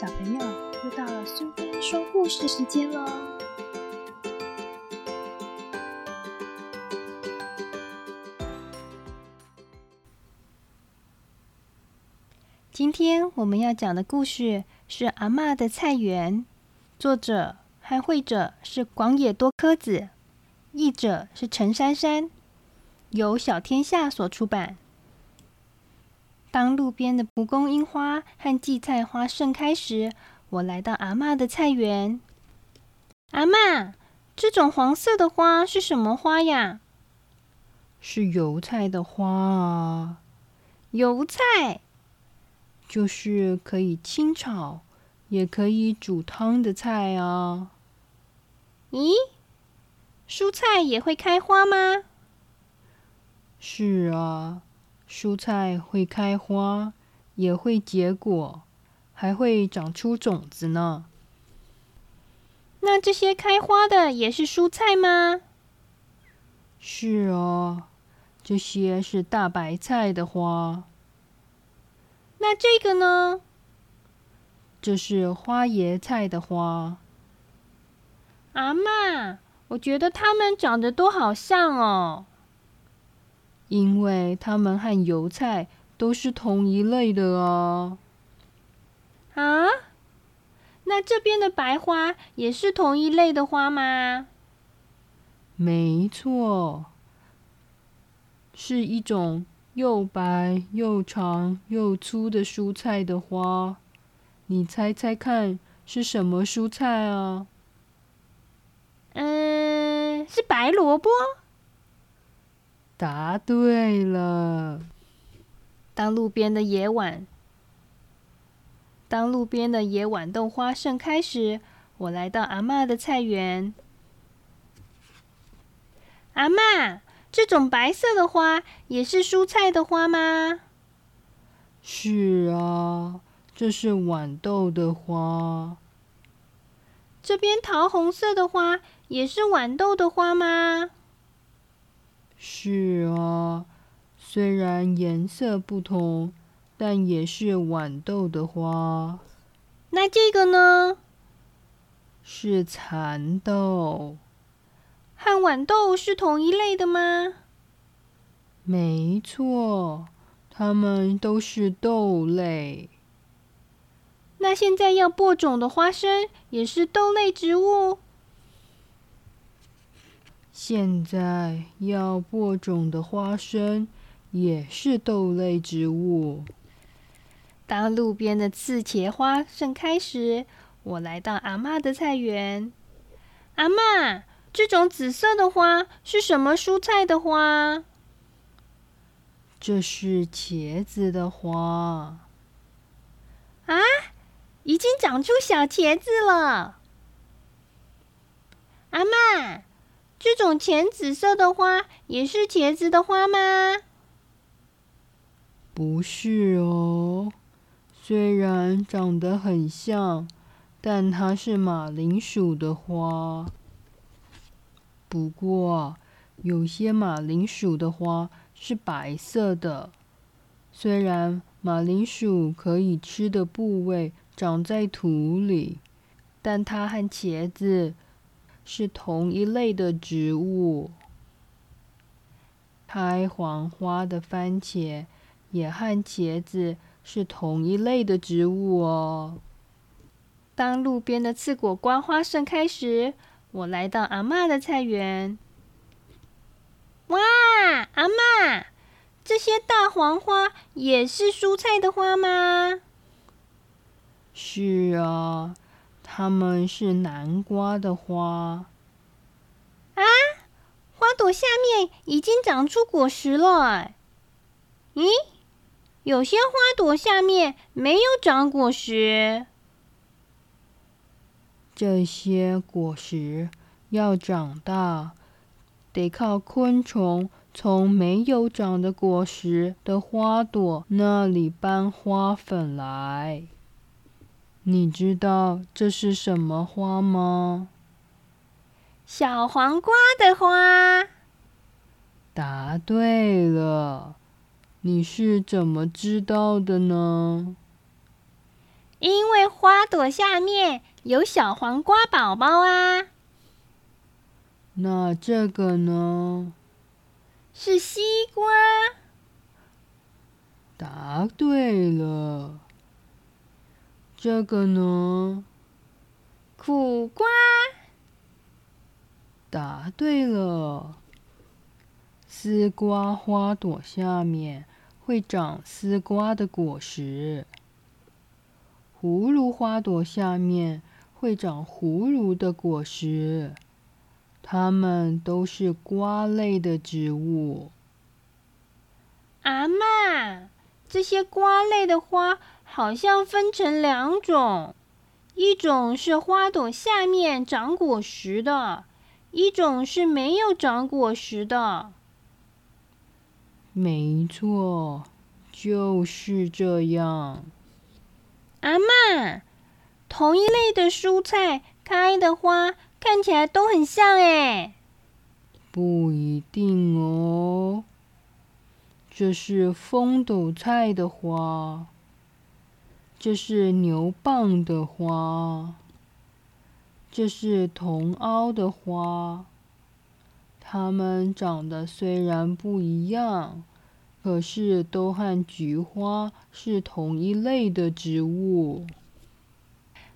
小朋友，又到了苏菲说故事时间喽！今天我们要讲的故事是《阿嬷的菜园》，作者和绘者是广野多科子，译者是陈珊珊，由小天下所出版。当路边的蒲公英花和荠菜花盛开时，我来到阿嬷的菜园。阿嬷，这种黄色的花是什么花呀？是油菜的花啊。油菜，就是可以清炒，也可以煮汤的菜啊。咦，蔬菜也会开花吗？是啊。蔬菜会开花，也会结果，还会长出种子呢。那这些开花的也是蔬菜吗？是哦，这些是大白菜的花。那这个呢？这是花椰菜的花。阿妈，我觉得它们长得都好像哦。因为它们和油菜都是同一类的哦。啊？那这边的白花也是同一类的花吗？没错，是一种又白又长又粗的蔬菜的花。你猜猜看是什么蔬菜啊？嗯，是白萝卜。答对了。当路边的野豌，当路边的野豌豆花盛开时，我来到阿妈的菜园。阿妈，这种白色的花也是蔬菜的花吗？是啊，这是豌豆的花。这边桃红色的花也是豌豆的花吗？是啊，虽然颜色不同，但也是豌豆的花。那这个呢？是蚕豆。和豌豆是同一类的吗？没错，它们都是豆类。那现在要播种的花生也是豆类植物？现在要播种的花生也是豆类植物。当路边的刺茄花盛开时，我来到阿妈的菜园。阿妈，这种紫色的花是什么蔬菜的花？这是茄子的花。啊，已经长出小茄子了。阿妈。这种浅紫色的花也是茄子的花吗？不是哦，虽然长得很像，但它是马铃薯的花。不过，有些马铃薯的花是白色的。虽然马铃薯可以吃的部位长在土里，但它和茄子。是同一类的植物。开黄花的番茄也和茄子是同一类的植物哦。当路边的刺果瓜花盛开时，我来到阿妈的菜园。哇，阿妈，这些大黄花也是蔬菜的花吗？是啊。它们是南瓜的花啊！花朵下面已经长出果实了。咦，有些花朵下面没有长果实。这些果实要长大，得靠昆虫从没有长的果实的花朵那里搬花粉来。你知道这是什么花吗？小黄瓜的花。答对了。你是怎么知道的呢？因为花朵下面有小黄瓜宝宝啊。那这个呢？是西瓜。答对了。这个呢？苦瓜。答对了。丝瓜花朵下面会长丝瓜的果实。葫芦花朵下面会长葫芦的果实。它们都是瓜类的植物。阿妈，这些瓜类的花好像分成两种，一种是花朵下面长果实的，一种是没有长果实的。没错，就是这样。阿妈，同一类的蔬菜开的花。看起来都很像哎，不一定哦。这是风斗菜的花，这是牛蒡的花，这是茼蒿的花。它们长得虽然不一样，可是都和菊花是同一类的植物。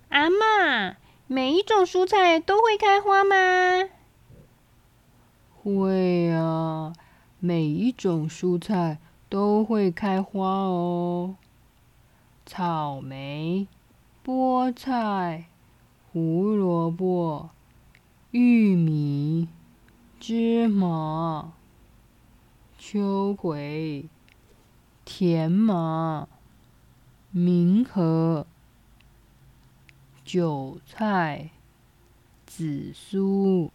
阿妈。每一种蔬菜都会开花吗？会啊，每一种蔬菜都会开花哦。草莓、菠菜、胡萝卜、玉米、芝麻、秋葵、甜麻、明和。韭菜、紫苏，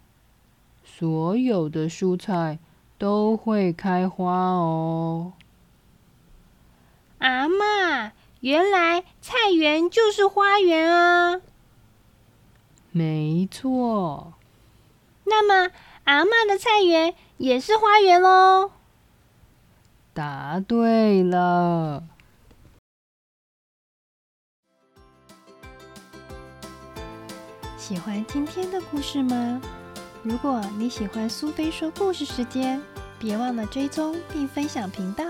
所有的蔬菜都会开花哦。原来菜园就是花园啊！没错。那么，阿妈的菜园也是花园喽？答对了。喜欢今天的故事吗？如果你喜欢苏菲说故事时间，别忘了追踪并分享频道。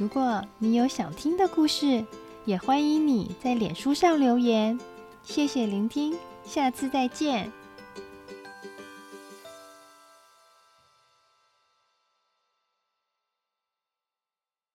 如果你有想听的故事，也欢迎你在脸书上留言。谢谢聆听，下次再见。